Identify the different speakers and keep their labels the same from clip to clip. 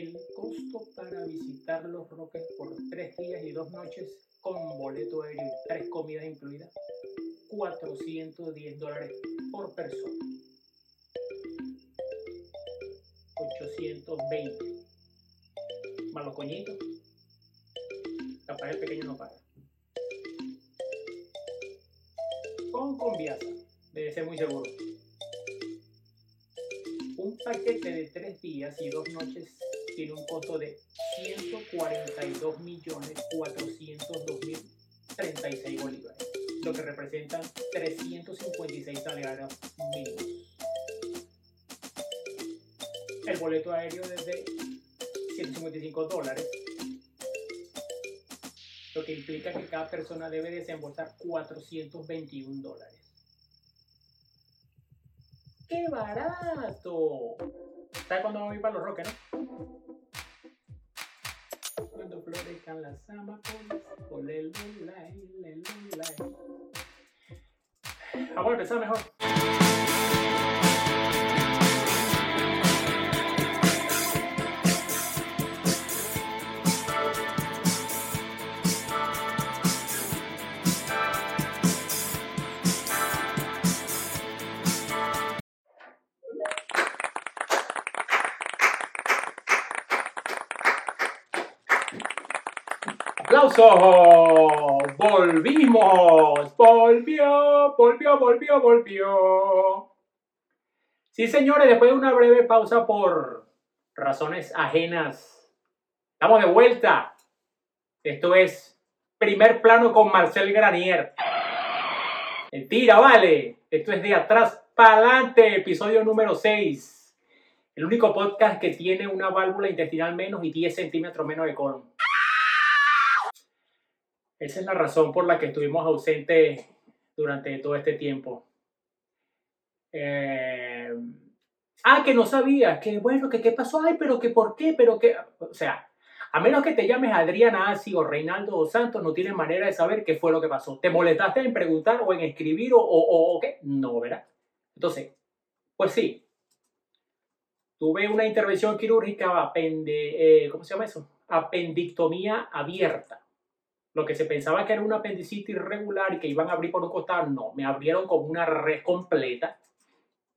Speaker 1: El costo para visitar Los Roques por tres días y dos noches con boleto aéreo tres comidas incluidas, 410 dólares por persona. 820. Más los coñitos. Capaz el pequeño no paga. Con Conviasa. Debe ser muy seguro. Un paquete de tres días y dos noches tiene un costo de 142 millones 402 mil 36 bolívares, lo que representa 356 salarios mínimos. El boleto aéreo desde 155 dólares, lo que implica que cada persona debe desembolsar 421 dólares. ¡Qué barato! ¿Sabes cuándo ir para los roques, no? Florezcan las amapolas. Vamos a empezar mejor. ¡Volvimos! ¡Volvió! ¡Volvió! ¡Volvió! ¡Volvió! Sí, señores, después de una breve pausa por razones ajenas, estamos de vuelta. Esto es primer plano con Marcel Granier. Mentira, vale. Esto es de atrás para adelante, episodio número 6. El único podcast que tiene una válvula intestinal menos y 10 centímetros menos de colon. Esa es la razón por la que estuvimos ausentes durante todo este tiempo. Eh, ah, que no sabía, que bueno, que qué pasó, ay, pero que por qué, pero que, o sea, a menos que te llames Adriana Asi o Reinaldo dos Santos, no tienes manera de saber qué fue lo que pasó. ¿Te molestaste en preguntar o en escribir o, o, o qué? No, ¿verdad? Entonces, pues sí, tuve una intervención quirúrgica, apende, eh, ¿cómo se llama eso? Apendictomía abierta. Lo que se pensaba que era una apendicitis irregular y que iban a abrir por un costado, no, me abrieron como una red completa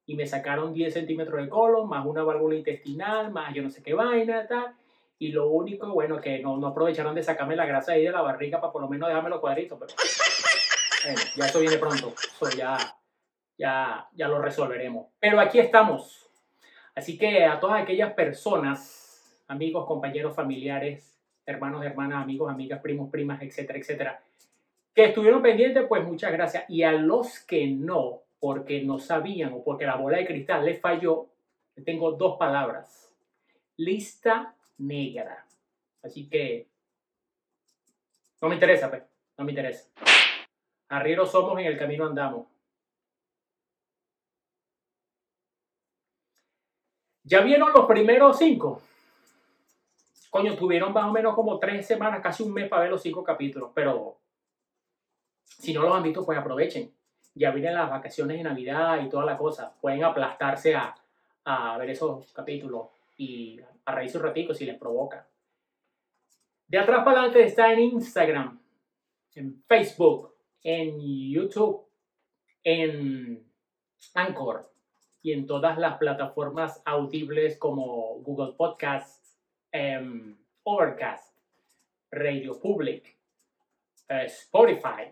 Speaker 1: y me sacaron 10 centímetros de colon, más una válvula intestinal, más yo no sé qué vaina, tal. Y lo único, bueno, que no, no aprovecharon de sacarme la grasa ahí de la barriga para por lo menos dejarme los cuadritos, pero bueno, ya eso viene pronto, eso ya, ya, ya lo resolveremos. Pero aquí estamos. Así que a todas aquellas personas, amigos, compañeros, familiares, hermanos, hermanas, amigos, amigas, primos, primas, etcétera, etcétera, que estuvieron pendientes, pues muchas gracias. Y a los que no, porque no sabían o porque la bola de cristal les falló, tengo dos palabras. Lista negra. Así que no me interesa, pues, no me interesa. Arrieros somos, en el camino andamos. ¿Ya vieron los primeros cinco? Coño, tuvieron más o menos como tres semanas, casi un mes para ver los cinco capítulos, pero si no los han visto, pues aprovechen. Ya vienen las vacaciones de Navidad y toda la cosa. Pueden aplastarse a, a ver esos capítulos y a reírse un ratito si les provoca. De atrás para adelante está en Instagram, en Facebook, en YouTube, en Anchor y en todas las plataformas audibles como Google Podcasts, um, Overcast, Radio Public, uh, Spotify.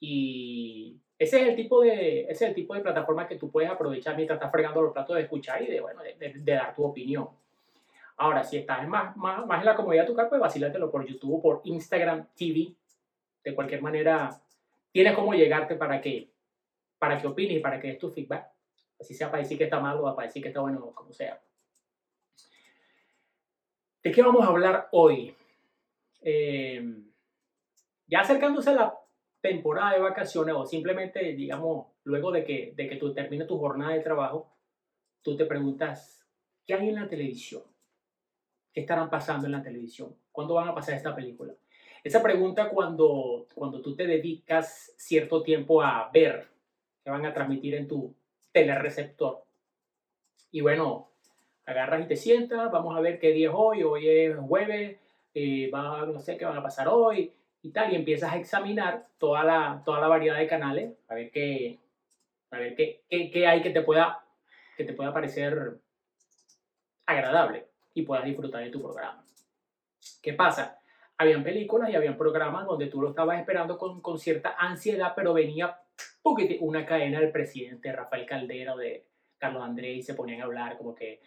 Speaker 1: Y ese es el tipo de, ese es el tipo de plataforma que tú puedes aprovechar mientras estás fregando los platos de escuchar y de, bueno, de, de, de dar tu opinión. Ahora, si estás más, más, más en la comodidad de tu casa, pues vacílatelo por YouTube, por Instagram TV. De cualquier manera, tienes cómo llegarte para que, para que opines y para que des tu feedback. Así sea para decir que está mal o para decir que está bueno, como sea. ¿De qué vamos a hablar hoy? Eh, ya acercándose a la temporada de vacaciones o simplemente, digamos, luego de que, de que tú termines tu jornada de trabajo, tú te preguntas, ¿qué hay en la televisión? ¿Qué estarán pasando en la televisión? ¿Cuándo van a pasar esta película? Esa pregunta cuando, cuando tú te dedicas cierto tiempo a ver que van a transmitir en tu telereceptor. Y bueno, agarras y te sientas, vamos a ver qué día es hoy, hoy es jueves, eh, va, no sé qué van a pasar hoy y tal, y empiezas a examinar toda la, toda la variedad de canales, a ver qué, a ver qué, qué, qué hay que te, pueda, que te pueda parecer agradable y puedas disfrutar de tu programa. ¿Qué pasa? Habían películas y habían programas donde tú lo estabas esperando con, con cierta ansiedad, pero venía una cadena del presidente Rafael Caldera de Carlos Andrés y se ponían a hablar como que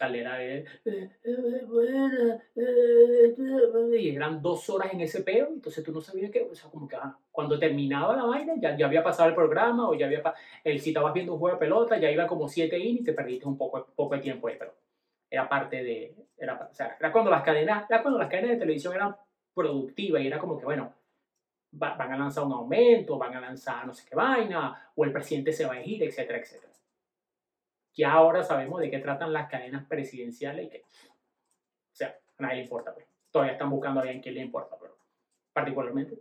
Speaker 1: Caldera de... Y eran dos horas en ese peo, entonces tú no sabías qué, o sea, como que ah, cuando terminaba la vaina ya, ya había pasado el programa o ya había... El, si estabas viendo un juego de pelota ya iba como siete innings y te perdiste un poco, poco de tiempo ahí, pero era parte de... Era, o sea, era cuando las cadenas, era cuando las cadenas de televisión eran productivas y era como que, bueno, van a lanzar un aumento, van a lanzar no sé qué vaina, o el presidente se va a ir, etcétera, etcétera. Ya ahora sabemos de qué tratan las cadenas presidenciales y que, o sea, a nadie le importa, pues. Todavía están buscando a alguien que le importa, pero particularmente.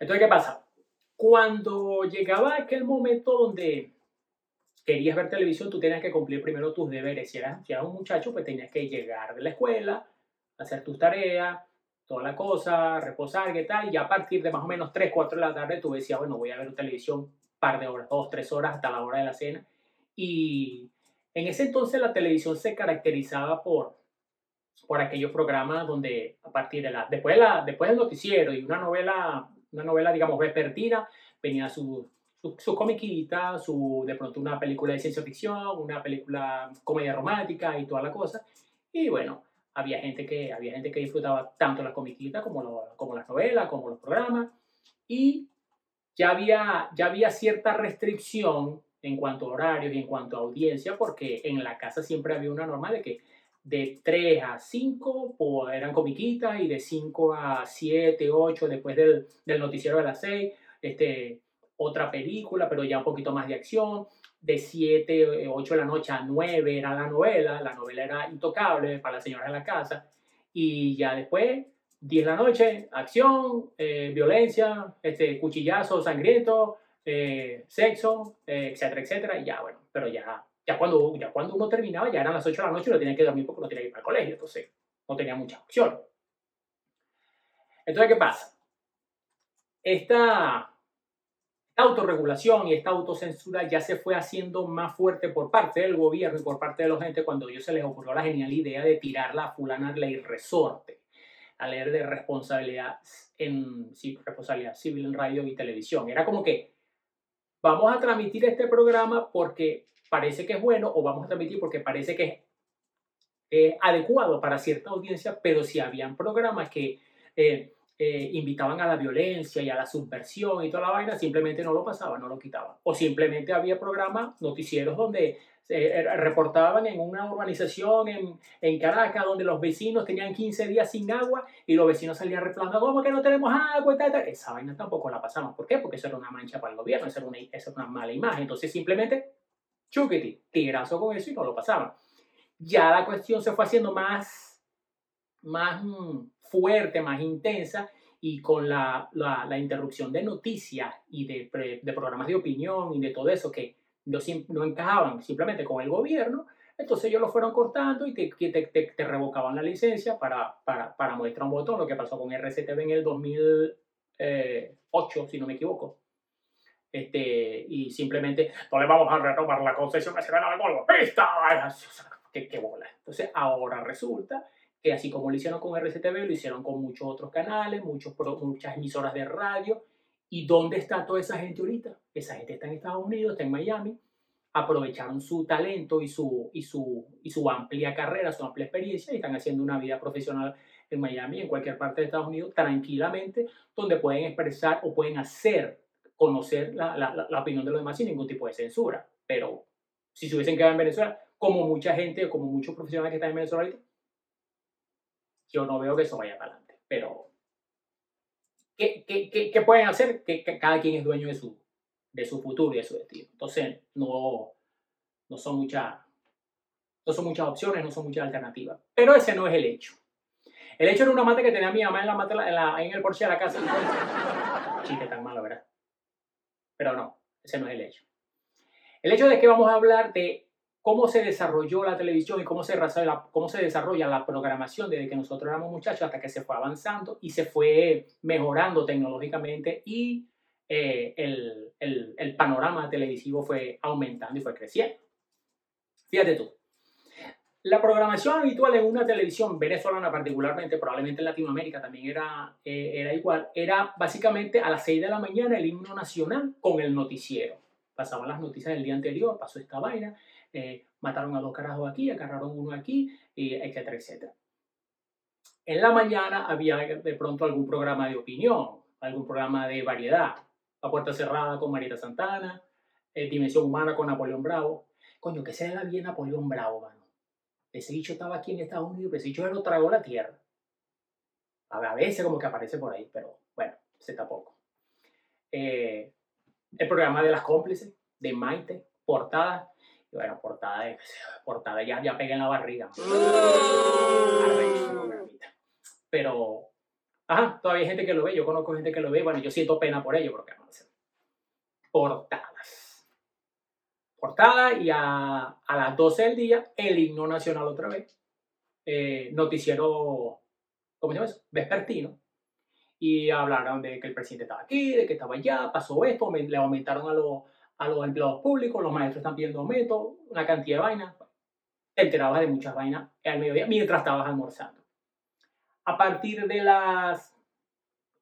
Speaker 1: Entonces, ¿qué pasa? Cuando llegaba aquel momento donde querías ver televisión, tú tenías que cumplir primero tus deberes. Si eras, si eras un muchacho, pues tenías que llegar de la escuela, hacer tus tareas, toda la cosa, reposar, qué tal, y a partir de más o menos 3, 4 de la tarde tú decías, bueno, voy a ver televisión un par de horas, 2, 3 horas hasta la hora de la cena. Y en ese entonces la televisión se caracterizaba por, por aquellos programas donde a partir de la, después, de la, después del noticiero y una novela, una novela digamos vespertina, venía su, su, su comiquita, su, de pronto una película de ciencia ficción, una película comedia romántica y toda la cosa. Y bueno, había gente que, había gente que disfrutaba tanto las comiquitas como, como las novelas, como los programas, y ya había, ya había cierta restricción en cuanto a horarios y en cuanto a audiencia, porque en la casa siempre había una norma de que de 3 a 5 pues, eran comiquitas y de 5 a 7, 8 después del, del noticiero de las 6, este, otra película, pero ya un poquito más de acción. De 7, 8 de la noche a 9 era la novela, la novela era intocable para la señora de la casa, y ya después, 10 de la noche, acción, eh, violencia, este, cuchillazo sangriento, eh, sexo, eh, etcétera, etcétera, y ya, bueno, pero ya, ya, cuando, ya cuando uno terminaba, ya eran las 8 de la noche y uno tenía que dormir porque no tenía que ir para el colegio, entonces no tenía mucha opción. Entonces, ¿qué pasa? Esta, autorregulación y esta autocensura ya se fue haciendo más fuerte por parte del gobierno y por parte de los gente cuando a ellos se les ocurrió la genial idea de tirar la fulana ley resorte, a leer de responsabilidad, en, sí, responsabilidad civil en radio y televisión. Era como que vamos a transmitir este programa porque parece que es bueno o vamos a transmitir porque parece que es adecuado para cierta audiencia, pero si habían programas que... Eh, eh, invitaban a la violencia y a la subversión y toda la vaina, simplemente no lo pasaban, no lo quitaban. O simplemente había programas, noticieros donde eh, reportaban en una urbanización en, en, Caracas donde los vecinos tenían 15 días sin agua y los vecinos salían reclamando, ¿cómo que no tenemos agua? Y tal, Esa vaina tampoco la pasamos. ¿Por qué? Porque eso era una mancha para el gobierno, eso era una, eso era una mala imagen. Entonces simplemente, chuquiti, tirazo con eso y no lo pasaban. Ya la cuestión se fue haciendo más, más, mm, fuerte, más intensa, y con la, la, interrupción de noticias y de, de, programas de opinión y de todo eso que no, no encajaban simplemente con el gobierno, entonces ellos lo fueron cortando y te, te, te, revocaban la licencia para, para, para mostrar un botón, lo que pasó con RCTV en el 2008, eh, si no me equivoco. Este, y simplemente no le vamos a retomar la concesión a ese canal golpista. ¿Qué, qué bola. Entonces ahora resulta que así como lo hicieron con RCTV, lo hicieron con muchos otros canales, muchos, muchas emisoras de radio. ¿Y dónde está toda esa gente ahorita? Esa gente está en Estados Unidos, está en Miami, aprovecharon su talento y su, y su, y su amplia carrera, su amplia experiencia y están haciendo una vida profesional en Miami, en cualquier parte de Estados Unidos, tranquilamente, donde pueden expresar o pueden hacer conocer la, la, la opinión de los demás sin ningún tipo de censura. Pero si se hubiesen quedado en Venezuela, como mucha gente, como muchos profesionales que están en Venezuela ahorita, yo no veo que eso vaya para adelante. Pero, ¿qué, qué, qué, qué pueden hacer? Que, cada quien es dueño de su, de su futuro y de su destino. Entonces, no, no, son muchas, no son muchas opciones, no son muchas alternativas. Pero ese no es el hecho. El hecho era una mata que tenía mi mamá en, la mata, en, la, en el porche de la casa. Chiste tan malo, ¿verdad? Pero no, ese no es el hecho. El hecho de que vamos a hablar de cómo se desarrolló la televisión y cómo se, cómo se desarrolla la programación desde que nosotros éramos muchachos hasta que se fue avanzando y se fue mejorando tecnológicamente y eh, el, el, el panorama televisivo fue aumentando y fue creciendo. Fíjate tú, la programación habitual en una televisión venezolana, particularmente, probablemente en Latinoamérica también era, eh, era igual, era básicamente a las 6 de la mañana el himno nacional con el noticiero. Pasaban las noticias del día anterior, pasó esta vaina, eh, mataron a dos carajos aquí, agarraron uno aquí, y etcétera, etcétera. En la mañana había de pronto algún programa de opinión, algún programa de variedad. La Puerta Cerrada con Marita Santana, eh, Dimensión Humana con Napoleón Bravo. Coño, que sea la bien Napoleón Bravo, mano. Ese bicho estaba aquí en Estados Unidos, pero ese bicho lo tragó la tierra. A veces como que aparece por ahí, pero bueno, se tampoco. Eh, el programa de las cómplices, de Maite, portada. Y bueno, portada, portada ya, ya pegué en la barriga. Pero, ajá, todavía hay gente que lo ve, yo conozco gente que lo ve, bueno, yo siento pena por ello, porque no sé. Portadas portada y a, a, las 12 del día el himno nacional otra vez. Eh, noticiero, ¿cómo se llama eso? Vespertino. Y hablaron de que el presidente estaba aquí, de que estaba allá, pasó esto, le aumentaron a, los, a los empleados públicos, los maestros están pidiendo aumento, una cantidad de vainas. Te enterabas de muchas vainas al mediodía mientras estabas almorzando. A partir de las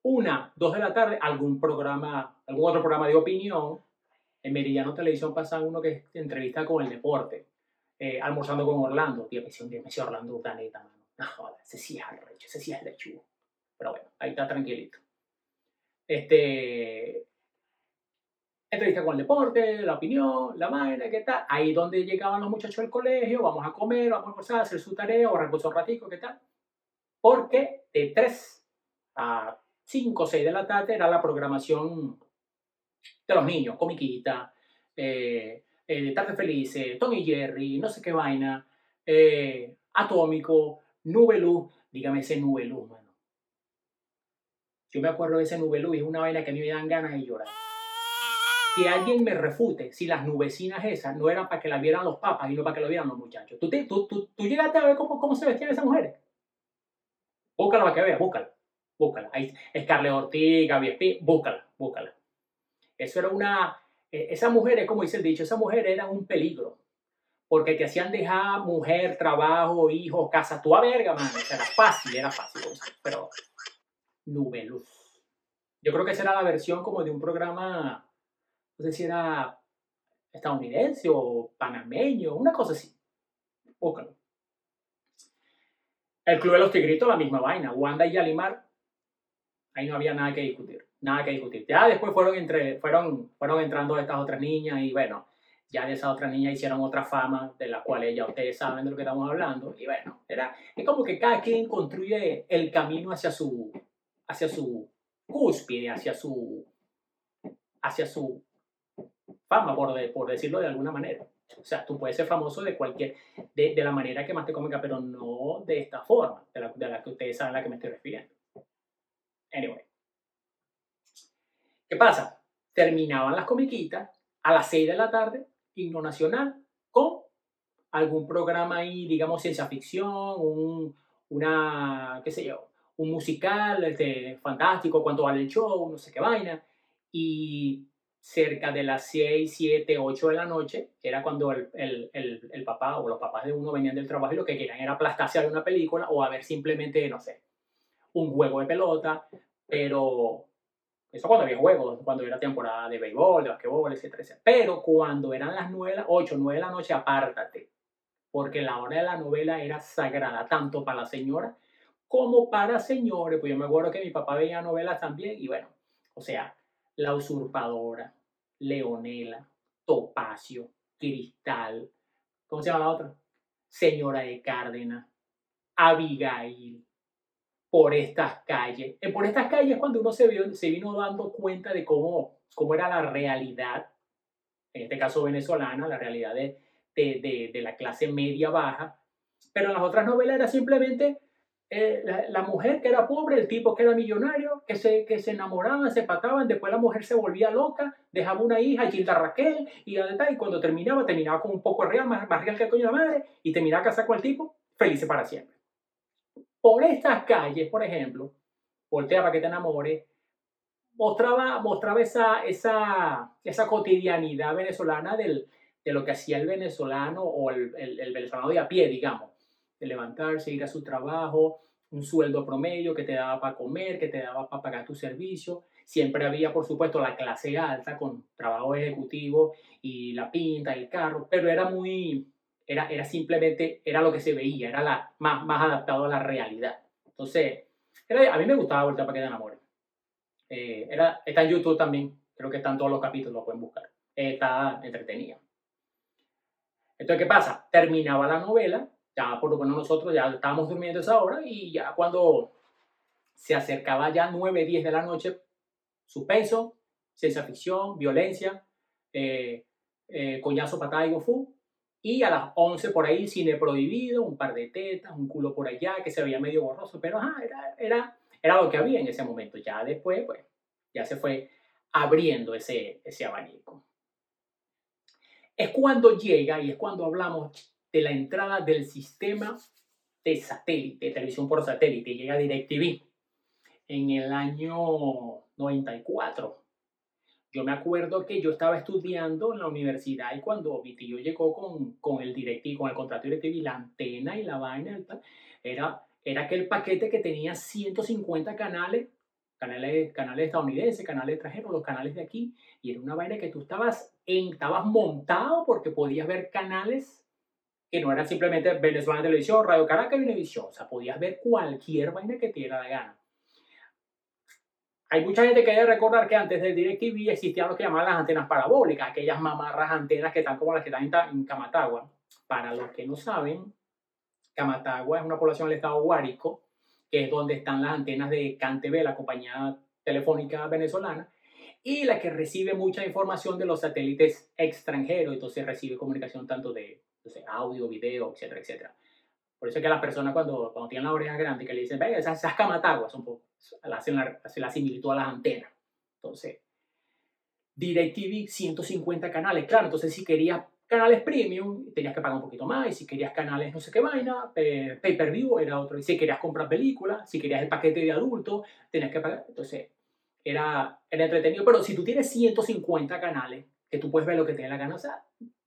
Speaker 1: 1, 2 de la tarde, algún programa, algún otro programa de opinión en Meridiano Televisión pasa uno que entrevista con el deporte, eh, almorzando con Orlando. Tío, me decía Orlando Daneta, mano. No joder, ese sí es arrecho, ese sí es lechugo. Pero bueno, ahí está tranquilito. Este, entrevista con el deporte, la opinión, la madre, ¿qué tal? Ahí donde llegaban los muchachos del colegio, vamos a comer, vamos a almorzar, hacer su tarea o reposar un ratico, ¿qué tal? Porque de 3 a 5 o 6 de la tarde era la programación de los niños, comiquita, eh, eh, Tarde Felices, Tony Jerry, no sé qué vaina, eh, Atómico, Nube Luz, dígame ese Nube Luz, mano. Yo me acuerdo de ese Nube Luz, es una vaina que a mí me dan ganas de llorar. Que alguien me refute si las nubecinas esas no eran para que las vieran los papas y no para que lo vieran los muchachos. ¿Tú, tú, tú, tú llegaste a ver cómo, cómo se vestían esas mujeres? Búscala para que veas, búscala. Búscala. Ahí, Scarlett Ortiz, Gaby Espí, búscala, búscala. Eso era una, eh, esas mujeres, como dice el dicho, esas mujeres eran un peligro. Porque te hacían dejar mujer, trabajo, hijos, casa. Tú a verga, mano. era fácil, era fácil. Pero nube luz. Yo creo que esa era la versión como de un programa, no sé si era estadounidense o panameño, una cosa así. Búscalo. El Club de los Tigritos, la misma vaina. Wanda y Yalimar, ahí no había nada que discutir nada que discutir. Ya después fueron, entre, fueron, fueron entrando estas otras niñas y bueno, ya de esas otras niñas hicieron otra fama de la cual ya ustedes saben de lo que estamos hablando. Y bueno, era, es como que cada quien construye el camino hacia su, hacia su cúspide, hacia su, hacia su fama, por, por decirlo de alguna manera. O sea, tú puedes ser famoso de cualquier, de, de la manera que más te convenga, pero no de esta forma, de la, de la que ustedes saben a la que me estoy refiriendo. Anyway. ¿Qué pasa? Terminaban las comiquitas a las 6 de la tarde, himno nacional, con algún programa ahí, digamos, ciencia ficción, un, una, qué sé yo, un musical este, fantástico, cuánto vale el show, no sé qué vaina. Y cerca de las 6, 7, 8 de la noche, era cuando el, el, el, el, papá o los papás de uno venían del trabajo y lo que querían era aplastarse a ver una película o a ver simplemente, no sé, un juego de pelota, pero eso cuando había juegos, cuando era temporada de béisbol, de basquetbol, etcétera, etcétera. Pero cuando eran las 9, 8, 9 de la noche, apártate. Porque la hora de la novela era sagrada, tanto para la señora como para señores. Pues yo me acuerdo que mi papá veía novelas también. Y bueno, o sea, La Usurpadora, Leonela, Topacio, Cristal, ¿cómo se llama la otra? Señora de Cárdenas, Abigail, por estas calles. Eh, por estas calles cuando uno se, vio, se vino dando cuenta de cómo, cómo era la realidad, en este caso venezolana, la realidad de, de, de, la clase media baja, pero en las otras novelas era simplemente eh, la, la, mujer que era pobre, el tipo que era millonario, que se, que se enamoraban, se pataban, después la mujer se volvía loca, dejaba una hija, Gilda Raquel, y, y cuando terminaba, terminaba con un poco real, más, más real que el coño de la madre, y terminaba casada con el tipo, feliz para siempre. Por estas calles, por ejemplo, voltea para que te enamore, mostraba, mostraba esa, esa, esa cotidianidad venezolana del, de lo que hacía el venezolano o el, el, el venezolano de a pie, digamos levantarse, ir a su trabajo, un sueldo promedio que te daba para comer, que te daba para pagar tu servicio. Siempre había, por supuesto, la clase alta con trabajo ejecutivo y la pinta, el carro, pero era muy, era, era simplemente, era lo que se veía, era la, más, más adaptado a la realidad. Entonces, a mí me gustaba Vuelta para que te enamores. Eh, está en YouTube también, creo que están todos los capítulos, lo pueden buscar. está entretenida. Entonces, ¿qué pasa? Terminaba la novela ya por lo menos nosotros ya estábamos durmiendo esa hora y ya cuando se acercaba ya 9, 10 de la noche, suspenso, ciencia ficción, violencia, eh, eh, coñazo, patada y gofú. Y a las 11 por ahí, cine prohibido, un par de tetas, un culo por allá que se veía medio borroso, pero ajá, era, era, era lo que había en ese momento. Ya después, pues, ya se fue abriendo ese, ese abanico. Es cuando llega y es cuando hablamos de la entrada del sistema de satélite, televisión por satélite, llega DirecTV en el año 94. Yo me acuerdo que yo estaba estudiando en la universidad y cuando mi tío llegó con, con el DirecTV, con el contrato DirecTV, la antena y la vaina, era, era aquel paquete que tenía 150 canales, canales, canales estadounidenses, canales extranjeros, los canales de aquí, y era una vaina que tú estabas, estabas montado porque podías ver canales que no era simplemente Venezuela Televisión, Radio Caracas y Univisión. O sea, podías ver cualquier vaina que te diera la gana. Hay mucha gente que debe recordar que antes del DirecTV existían lo que llamaban las antenas parabólicas, aquellas mamarras antenas que están como las que están en Camatagua. Para los que no saben, Camatagua es una población del estado Guárico, que es donde están las antenas de CanTV, la compañía telefónica venezolana, y la que recibe mucha información de los satélites extranjeros, entonces recibe comunicación tanto de entonces, audio, video, etcétera, etcétera. Por eso es que las personas cuando, cuando tienen la oreja grande, que le dicen, ve, esas, esas camataguas, son, hacen la, hacen la similitud a las antenas. Entonces, DirecTV, 150 canales. Claro, entonces si querías canales premium, tenías que pagar un poquito más. Y si querías canales no sé qué vaina, pay-per-view era otro. Y si querías comprar películas, si querías el paquete de adulto, tenías que pagar. Entonces, era, era entretenido. Pero si tú tienes 150 canales, que tú puedes ver lo que te la gana, o sea,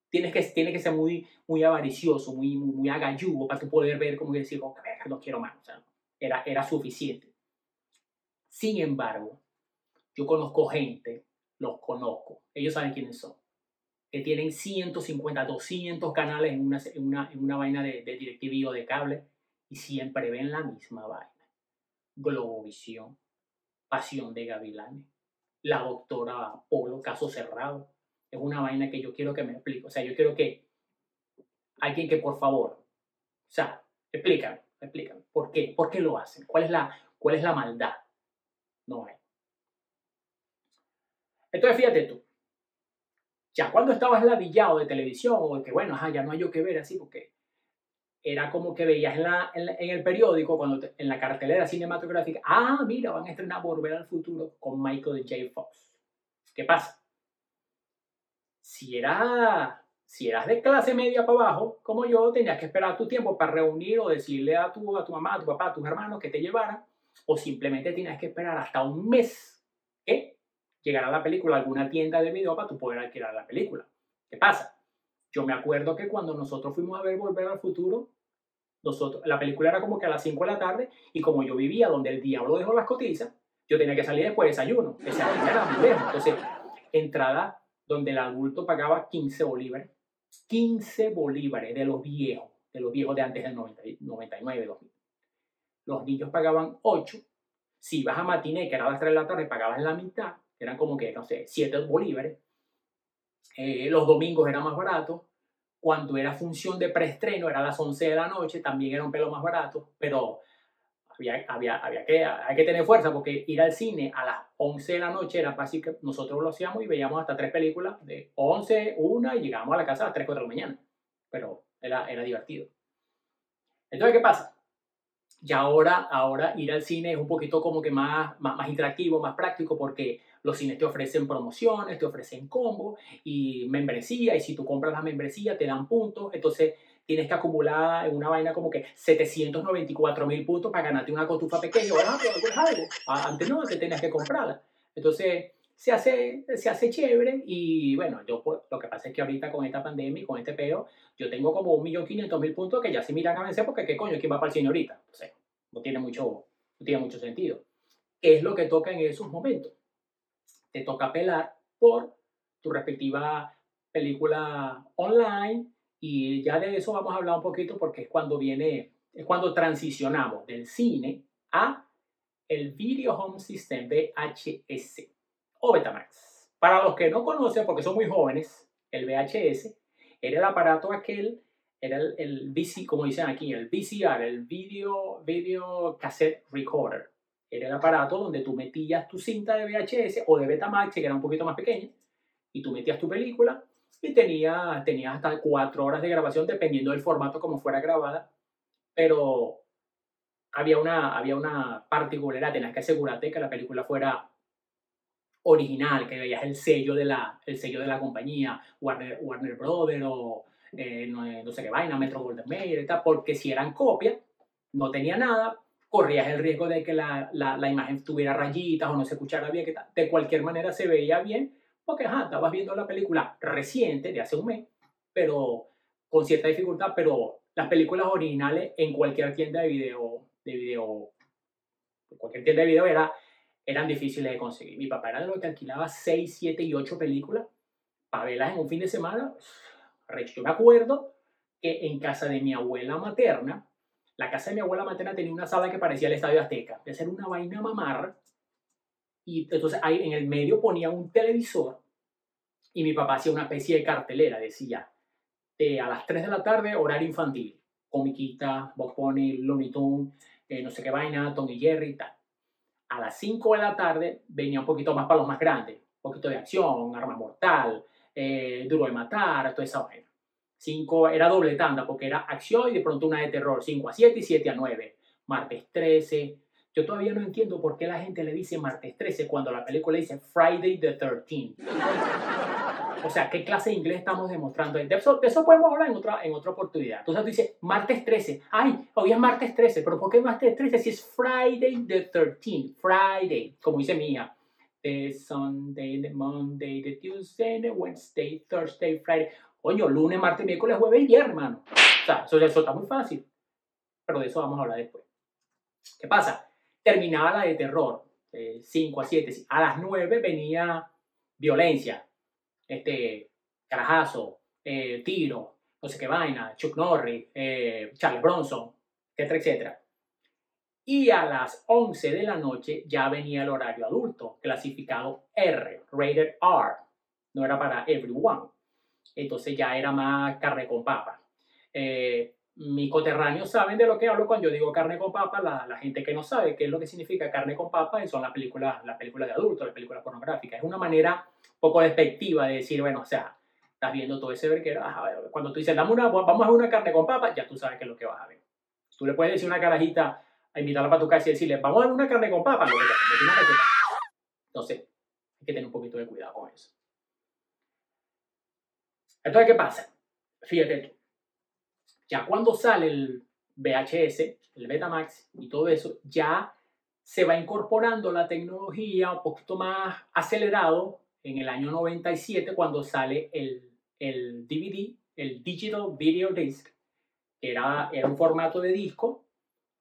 Speaker 1: tienes que, tiene que ser muy, muy avaricioso, muy, muy, muy agalludo para poder ver como que decir, oh, no quiero más. O sea, era, era suficiente. Sin embargo, yo conozco gente, los conozco, ellos saben quiénes son, que tienen 150, 200 canales en una, en una, en una vaina de, de DirecTV o de cable y siempre ven la misma vaina. Globovisión, Pasión de Gavilanes, la doctora Polo, caso cerrado, es una vaina que yo quiero que me explique. O sea, yo quiero que alguien que por favor, o sea, explícame, explícame, ¿por qué? ¿Por qué lo hacen? ¿Cuál es la, cuál es la maldad? No hay. Entonces, fíjate tú, ya cuando estabas ladillado de televisión o que, bueno, ya no hay yo que ver así, porque era como que veías en, la, en, el periódico, cuando en la cartelera cinematográfica, ah, mira, van a estrenar Volver al Futuro con Michael J. Fox. ¿Qué pasa? Si eras, si eras de clase media para abajo, como yo, tenías que esperar tu tiempo para reunir o decirle a tu, a tu mamá, a tu papá, a tus hermanos que te llevaran, o simplemente tenías que esperar hasta un mes que llegara la película a alguna tienda de video para tú poder alquilar la película. ¿Qué pasa? Yo me acuerdo que cuando nosotros fuimos a ver Volver al Futuro, nosotros, la película era como que a las 5 de la tarde y como yo vivía donde el diablo dejó las cotizas, yo tenía que salir después de desayuno. Ese era muy lejos. Entonces, entrada donde el adulto pagaba 15 bolívares. 15 bolívares de los viejos, de los viejos de antes del 99, 2000. Los niños pagaban 8. Si ibas a matiné, que era a las 3 de la tarde, pagabas la mitad, eran como que, no sé, 7 bolívares. Eh, los domingos era más barato. Cuando era función de preestreno, era a las 11 de la noche, también era un pelo más barato, pero había, había, había que, hay que tener fuerza porque ir al cine a las 11 de la noche era que nosotros lo hacíamos y veíamos hasta tres películas de 11, una y llegábamos a la casa a las 3, 4 de la mañana. Pero era, era divertido. Entonces, ¿qué pasa? ya ahora, ahora ir al cine es un poquito como que más, más, más interactivo, más práctico, porque los cines te ofrecen promociones, te ofrecen combos y membresía, y si tú compras la membresía te dan puntos, entonces tienes que acumular en una vaina como que 794 mil puntos para ganarte una cotufa pequeña. Algo. Antes no, te tenías que comprarla. Entonces, se hace, se hace chévere y bueno, yo lo que pasa es que ahorita con esta pandemia y con este peo, yo tengo como 1.500.000 puntos que ya se miran a vencer porque qué coño, ¿quién va para el cine no tiene mucho, no tiene mucho sentido. ¿Qué es lo que toca en esos momentos? Te toca pelar por tu respectiva película online y ya de eso vamos a hablar un poquito porque es cuando viene, es cuando transicionamos del cine a el Video Home System VHS o Betamax. Para los que no conocen, porque son muy jóvenes, el VHS era el aparato aquel, era el, el VC, como dicen aquí, el VCR, el Video, Video Cassette Recorder. Era el aparato donde tú metías tu cinta de VHS o de Betamax, que era un poquito más pequeña, y tú metías tu película y tenía, tenía hasta cuatro horas de grabación dependiendo del formato como fuera grabada, pero había una, había una particularidad, tenías que asegurarte que la película fuera original, que veías el sello de la, el sello de la compañía, Warner, Warner Brothers eh, no, sé qué vaina, Metro Golden Mayer porque si eran copias, no tenía nada, corrías el riesgo de que la, la, la, imagen tuviera rayitas o no se escuchara bien, que de cualquier manera se veía bien, porque ajá, estabas viendo la película reciente, de hace un mes, pero con cierta dificultad, pero las películas originales en cualquier tienda de video, de video, cualquier tienda de video era, eran difíciles de conseguir. Mi papá era de los que alquilaba 6, 7 y 8 películas para verlas en un fin de semana. Yo me acuerdo que en casa de mi abuela materna, la casa de mi abuela materna tenía una sala que parecía el Estadio Azteca, de ser una vaina mamar, y entonces ahí en el medio ponía un televisor y mi papá hacía una especie de cartelera, decía, eh, a las 3 de la tarde, horario infantil, comiquita, Bob Pony, Looney Tunes, eh, no sé qué vaina, Tom y Jerry y tal. A las 5 de la tarde venía un poquito más para los más grandes, un poquito de acción, arma mortal, eh, duro de matar, toda esa vaina. 5 era doble tanda porque era acción y de pronto una de terror, 5 a 7 y 7 a 9. Martes 13, yo todavía no entiendo por qué la gente le dice martes 13 cuando la película dice Friday the 13th. O sea, ¿qué clase de inglés estamos demostrando? De eso, de eso podemos hablar en otra, en otra oportunidad. Entonces tú dices martes 13. Ay, hoy es martes 13. ¿Pero por qué martes 13 si es Friday the 13th? Friday, como dice mi hija. The Sunday, the Monday, the Tuesday, the Wednesday, Thursday, Friday. Coño, lunes, martes, miércoles, jueves y viernes, hermano. O sea, eso, eso está muy fácil. Pero de eso vamos a hablar después. ¿Qué pasa? Terminaba la de terror, 5 a 7. A las 9 venía violencia, este, carajazo, eh, tiro, no sé qué vaina, Chuck Norris, eh, Charles Bronson, etcétera, etcétera. Y a las 11 de la noche ya venía el horario adulto, clasificado R, rated R. No era para everyone. Entonces ya era más carne con papa. Eh, mis coterráneos saben de lo que hablo cuando yo digo carne con papa, la, la, gente que no sabe qué es lo que significa carne con papa son las películas, las películas de adultos, las películas pornográficas. Es una manera poco despectiva de decir, bueno, o sea, estás viendo todo ese verquero, cuando tú dices, Dame una, vamos a ver una carne con papa, ya tú sabes qué es lo que vas a ver. Tú le puedes decir una carajita, a invitarla para tu casa y decirle, vamos a ver una carne con papa, que Entonces, hay que tener un poquito de cuidado con eso. Entonces, ¿qué pasa? Fíjate tú ya cuando sale el VHS, el Betamax y todo eso, ya se va incorporando la tecnología un poquito más acelerado en el año 97 cuando sale el, el DVD, el Digital Video Disc, que era, era un formato de disco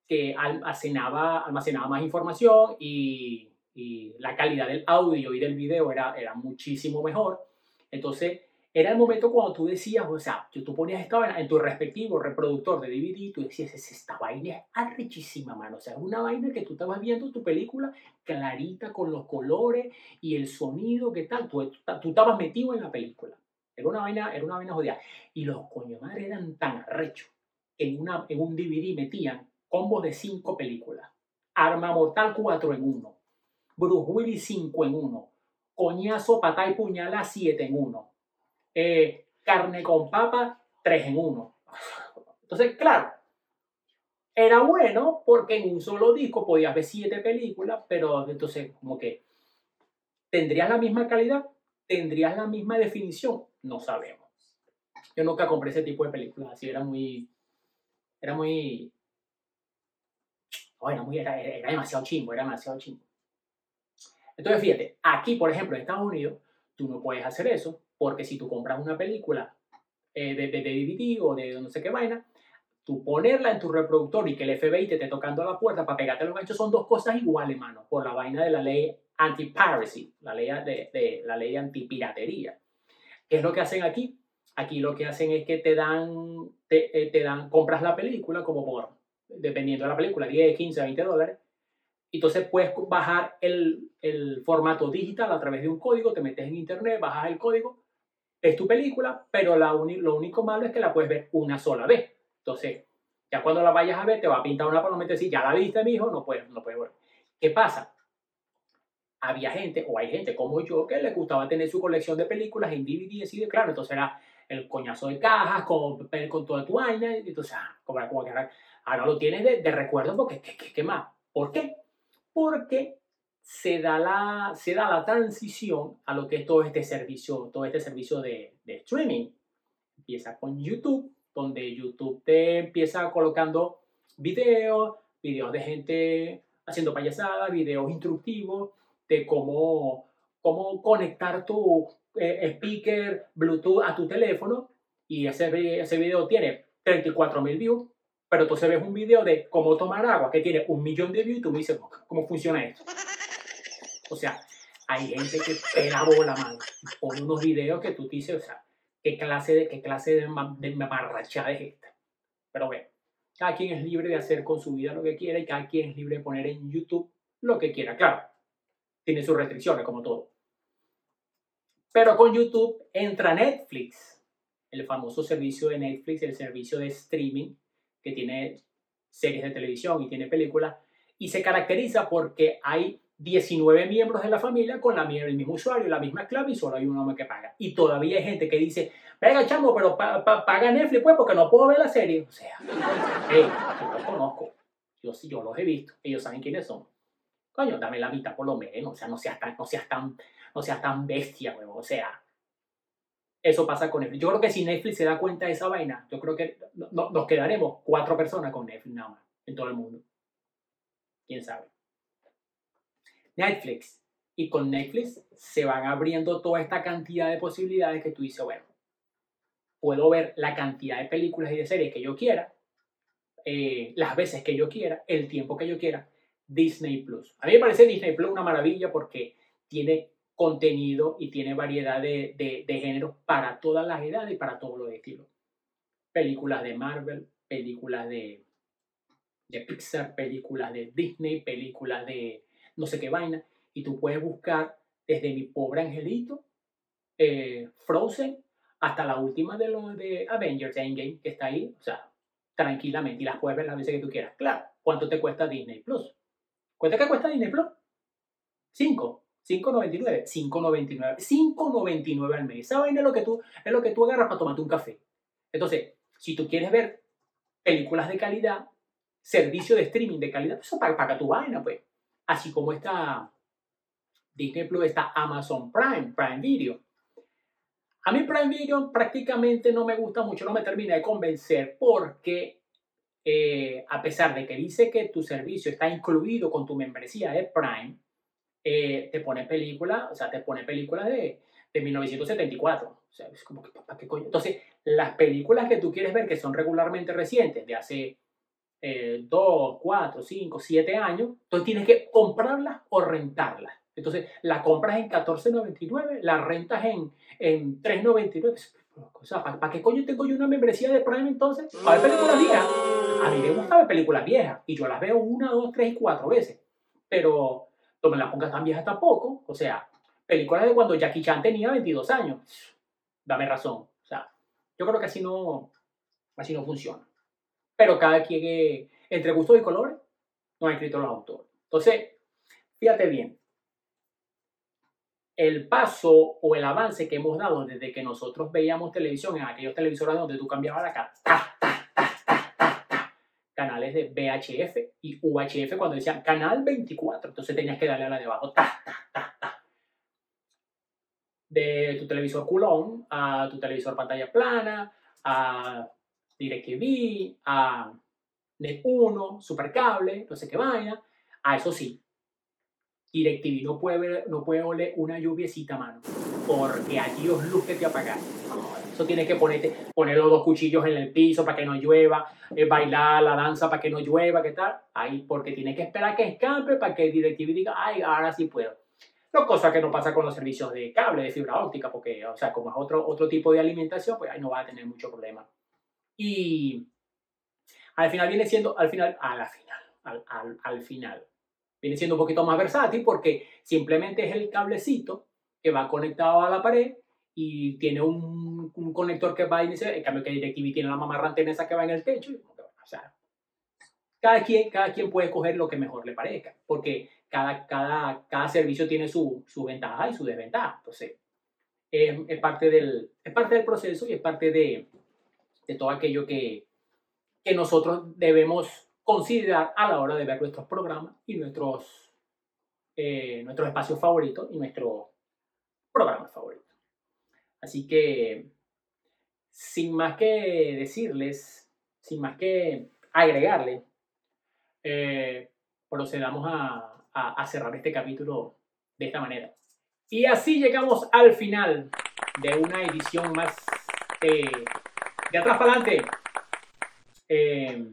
Speaker 1: que almacenaba, almacenaba más información y, y, la calidad del audio y del video era, era muchísimo mejor. Entonces, era el momento cuando tú decías, o sea, tú ponías esta vaina en tu respectivo reproductor de DVD, tú decías, esta vaina es arrechísima, mano. O sea, es una vaina que tú estabas viendo tu película clarita con los colores y el sonido, ¿qué tal? Tú, estabas metido en la película. Era una vaina, era una vaina jodida. Y los coño madre eran tan arrechos en, una, en un DVD metían combos de cinco películas. Arma Mortal 4 en 1. Bruce Willis 5 en 1. Coñazo, patá y puñala 7 en 1 eh, carne con papa, tres en uno. Entonces, claro, Era bueno porque en un solo disco podías ver siete películas, pero entonces como que tendrías la misma calidad, tendrías la misma definición, no sabemos. Yo nunca compré ese tipo de películas, así era muy, era muy, era, muy era, era demasiado chimbo, era demasiado chimbo. Entonces fíjate, aquí por ejemplo en Estados Unidos, tú no puedes hacer eso, porque si tú compras una película eh, de, de, de, DVD o de no sé qué vaina, tú ponerla en tu reproductor y que el FBI te esté tocando a la puerta para pegarte los ganchos son dos cosas iguales, mano, por la vaina de la ley anti-piracy, la ley de, de la ley anti-piratería. ¿Qué es lo que hacen aquí? Aquí lo que hacen es que te dan, te, eh, te dan, compras la película como por, dependiendo de la película, 10, 15, 20 dólares. Entonces puedes bajar el, el formato digital a través de un código, te metes en internet, bajas el código, es tu película, pero la lo único malo es que la puedes ver una sola vez. Entonces, ya cuando la vayas a ver, te va a pintar una palomita y ya la viste, mi hijo, no puedes, no puedes ver. ¿Qué pasa? Había gente, o hay gente como yo, que le gustaba tener su colección de películas en DVD así de claro. Entonces era el coñazo de cajas con, con toda tu vaina. Entonces, ah, ahora, lo tienes de, de recuerdo porque, ¿qué, qué, qué más? ¿Por qué? Porque se da, la, se da la transición a lo que es todo este servicio, todo este servicio de, de streaming. Empieza con YouTube, donde YouTube te empieza colocando videos, videos de gente haciendo payasadas, videos instructivos de cómo, cómo conectar tu eh, speaker Bluetooth a tu teléfono y ese, ese video tiene 34 mil views, pero entonces ves un video de cómo tomar agua que tiene un millón de views y tú me dices, ¿cómo funciona esto? O sea, hay gente que pela bola, mano. Pone unos videos que tú dices, o sea, ¿qué clase de, qué clase de, de mamarrachada es esta? Pero bueno, cada quien es libre de hacer con su vida lo que quiera y cada quien es libre de poner en YouTube lo que quiera. Claro, tiene sus restricciones, como todo. Pero con YouTube entra Netflix, el famoso servicio de Netflix, el servicio de streaming que tiene series de televisión y tiene películas, y se caracteriza porque hay 19 miembros de la familia con la, el mismo usuario, la misma clave y solo hay un hombre que paga. Y todavía hay gente que dice, venga chamo, pero pa, pa, paga Netflix pues porque no puedo ver la serie. O sea, hey, yo los conozco, yo, yo los he visto, ellos saben quiénes son. Coño, dame la mitad por lo menos, o sea, no seas tan, no seas tan, no seas tan bestia, o sea, eso pasa con Netflix. Yo creo que si Netflix se da cuenta de esa vaina, yo creo que no, nos quedaremos cuatro personas con Netflix nada más en todo el mundo. ¿Quién sabe? Netflix. Y con Netflix se van abriendo toda esta cantidad de posibilidades que tú dices, bueno, puedo ver la cantidad de películas y de series que yo quiera, eh, las veces que yo quiera, el tiempo que yo quiera. Disney Plus. A mí me parece Disney Plus una maravilla porque tiene contenido y tiene variedad de, de, de géneros para todas las edades y para todos los estilos. Películas de Marvel, películas de, de Pixar, películas de Disney, películas de, no sé qué vaina, y tú puedes buscar desde mi pobre angelito, eh, Frozen, hasta la última de los de Avengers Endgame, que está ahí, o sea, tranquilamente, y las puedes ver las veces que tú quieras. Claro, ¿cuánto te cuesta Disney Plus? ¿Cuánto que cuesta Disney Plus? 5. 5.99, 5.99, 5.99 al mes. Esa vaina es lo que tú, es lo que tú agarras para tomarte un café. Entonces, si tú quieres ver películas de calidad, servicio de streaming de calidad, pues eso paga, paga tu vaina, pues así como está Disney Plus, está Amazon Prime, Prime Video. A mí Prime Video prácticamente no me gusta mucho, no me termina de convencer porque eh, a pesar de que dice que tu servicio está incluido con tu membresía de Prime, eh, te pone películas, o sea, te pone películas de, de 1974. O sea, es como que, ¿para qué? Entonces, las películas que tú quieres ver que son regularmente recientes, de hace eh, 2, 4, 5, 7 años, entonces tienes que comprarlas o rentarlas. Entonces, la compras en 14.99, la rentas en, en 3.99. O sea, ¿para, qué coño tengo yo una membresía de Prime entonces? Para ver películas viejas. A mí me gusta ver películas viejas y yo las veo una, dos, tres y cuatro veces. Pero no me las pongas tan viejas tampoco. O sea, películas de cuando Jackie Chan tenía 22 años. Dame razón. O sea, yo creo que así no, así no funciona pero cada quien, entre gustos y colores, no ha escrito los autores. Entonces, fíjate bien, el paso o el avance que hemos dado desde que nosotros veíamos televisión en aquellos televisores donde tú cambiabas la cara, canales de VHF y UHF cuando decían canal 24. Entonces tenías que darle a la de abajo. Ta, ta, ta, ta. De tu televisor culón a tu televisor pantalla plana, a DirecTV, a Net1, Supercable, no sé qué vaina. A eso sí, DirecTV no puede, no puede oler una lluviecita, mano. Porque aquí Dios luz que te apagar. Eso tienes que ponerte, poner los dos cuchillos en el piso para que no llueva, eh, bailar la danza para que no llueva, ¿qué tal? Ahí, porque tienes que esperar que escape para que DirecTV diga, ay, ahora sí puedo. No, cosa que no pasa con los servicios de cable, de fibra óptica, porque, o sea, como es otro, otro tipo de alimentación, pues ahí no va a tener mucho problema. Y al final viene siendo, al final, a la final, al, al, al final, viene siendo un poquito más versátil porque simplemente es el cablecito que va conectado a la pared y tiene un, un conector que va a iniciar, en cambio que DirecTV tiene la mamarrante en esa que va en el techo. O sea, cada quien, cada quien puede escoger lo que mejor le parezca, porque cada, cada, cada servicio tiene su, su ventaja y su desventaja. Entonces, es, es, parte del, es parte del proceso y es parte de, de todo aquello que, que nosotros debemos considerar a la hora de ver nuestros programas y nuestros, eh, nuestros espacios favoritos y nuestros programas favoritos. Así que, sin más que decirles, sin más que agregarle, eh, procedamos a, a, a, cerrar este capítulo de esta manera. Y así llegamos al final de una edición más eh, de atrás para adelante. Eh,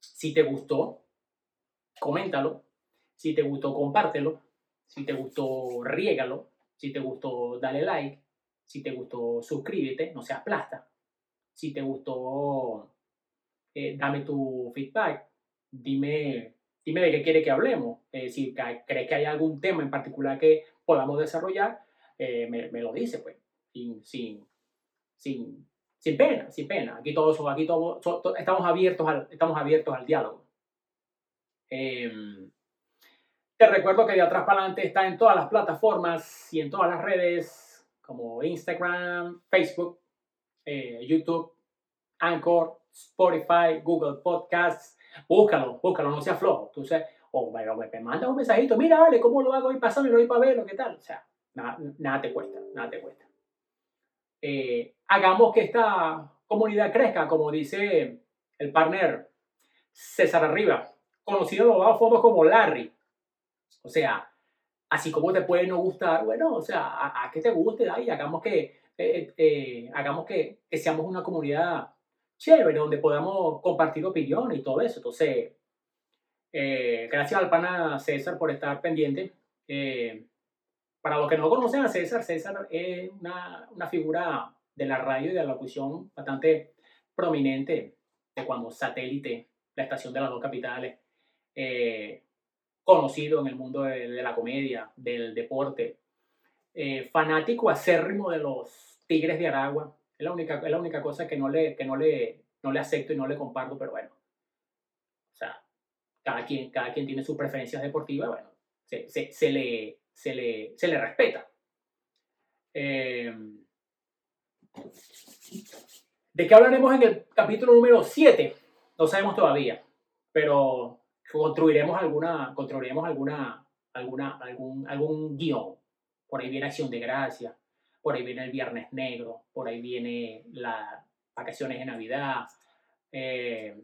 Speaker 1: si te gustó, coméntalo. Si te gustó, compártelo. Si te gustó, riégalo. Si te gustó, dale like. Si te gustó, suscríbete, no seas plasta. Si te gustó, eh, dame tu feedback. Dime, dime de qué quiere que hablemos. Eh, si crees que hay algún tema en particular que podamos desarrollar, eh, me, lo dice, pues, sin, sin, sin pena, sin pena. Aquí todos, aquí todos, estamos abiertos al, estamos abiertos al diálogo. Eh, te recuerdo que de atrás para adelante está en todas las plataformas y en todas las redes como Instagram, Facebook, eh, YouTube, Anchor, Spotify, Google Podcasts. Búscalo, búscalo, no sea flojo. Sabes, o me manda un mensajito, mira, dale, ¿cómo lo hago? Y pásamelo ahí para verlo, ¿qué tal? O sea, nada te cuesta, nada te cuesta. Eh, hagamos que esta comunidad crezca, como dice el partner César Arriba, conocido a los fondos como Larry. O sea, así como te puede no gustar, bueno, o sea, a, a que te guste, y hagamos que, eh, eh, hagamos que, que, seamos una comunidad chévere, donde podamos compartir opiniones y todo eso. Entonces, eh, gracias al pana César por estar pendiente. Eh, para los que no conocen a César, César es una, una figura de la radio y de la locución bastante prominente de cuando Satélite, la estación de las dos capitales, eh, conocido en el mundo de, de, la comedia, del deporte, eh, fanático acérrimo de los Tigres de Aragua. Es la única, es la única cosa que, no le, que no, le, no le acepto y no le comparto, pero bueno. O sea, cada quien, cada quien tiene sus preferencias deportivas, bueno, se, se, se le, se, le, se le respeta. Eh, ¿De qué hablaremos en el capítulo número 7? No sabemos todavía, pero construiremos alguna, construiremos alguna, alguna, algún, algún guion. Por ahí viene Acción de Gracia, por ahí viene el Viernes Negro, por ahí viene las vacaciones de Navidad. Eh,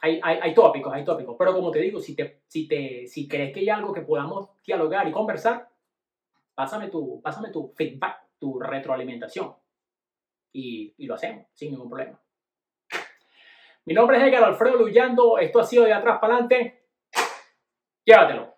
Speaker 1: hay, hay, hay, tópicos, hay tópicos. Pero como te digo, si, te, si, te, si crees que hay algo que podamos dialogar y conversar, pásame tu, pásame tu feedback, tu retroalimentación. Y, y lo hacemos sin ningún problema. Mi nombre es Edgar Alfredo Luyando. Esto ha sido de atrás para adelante. Llévatelo.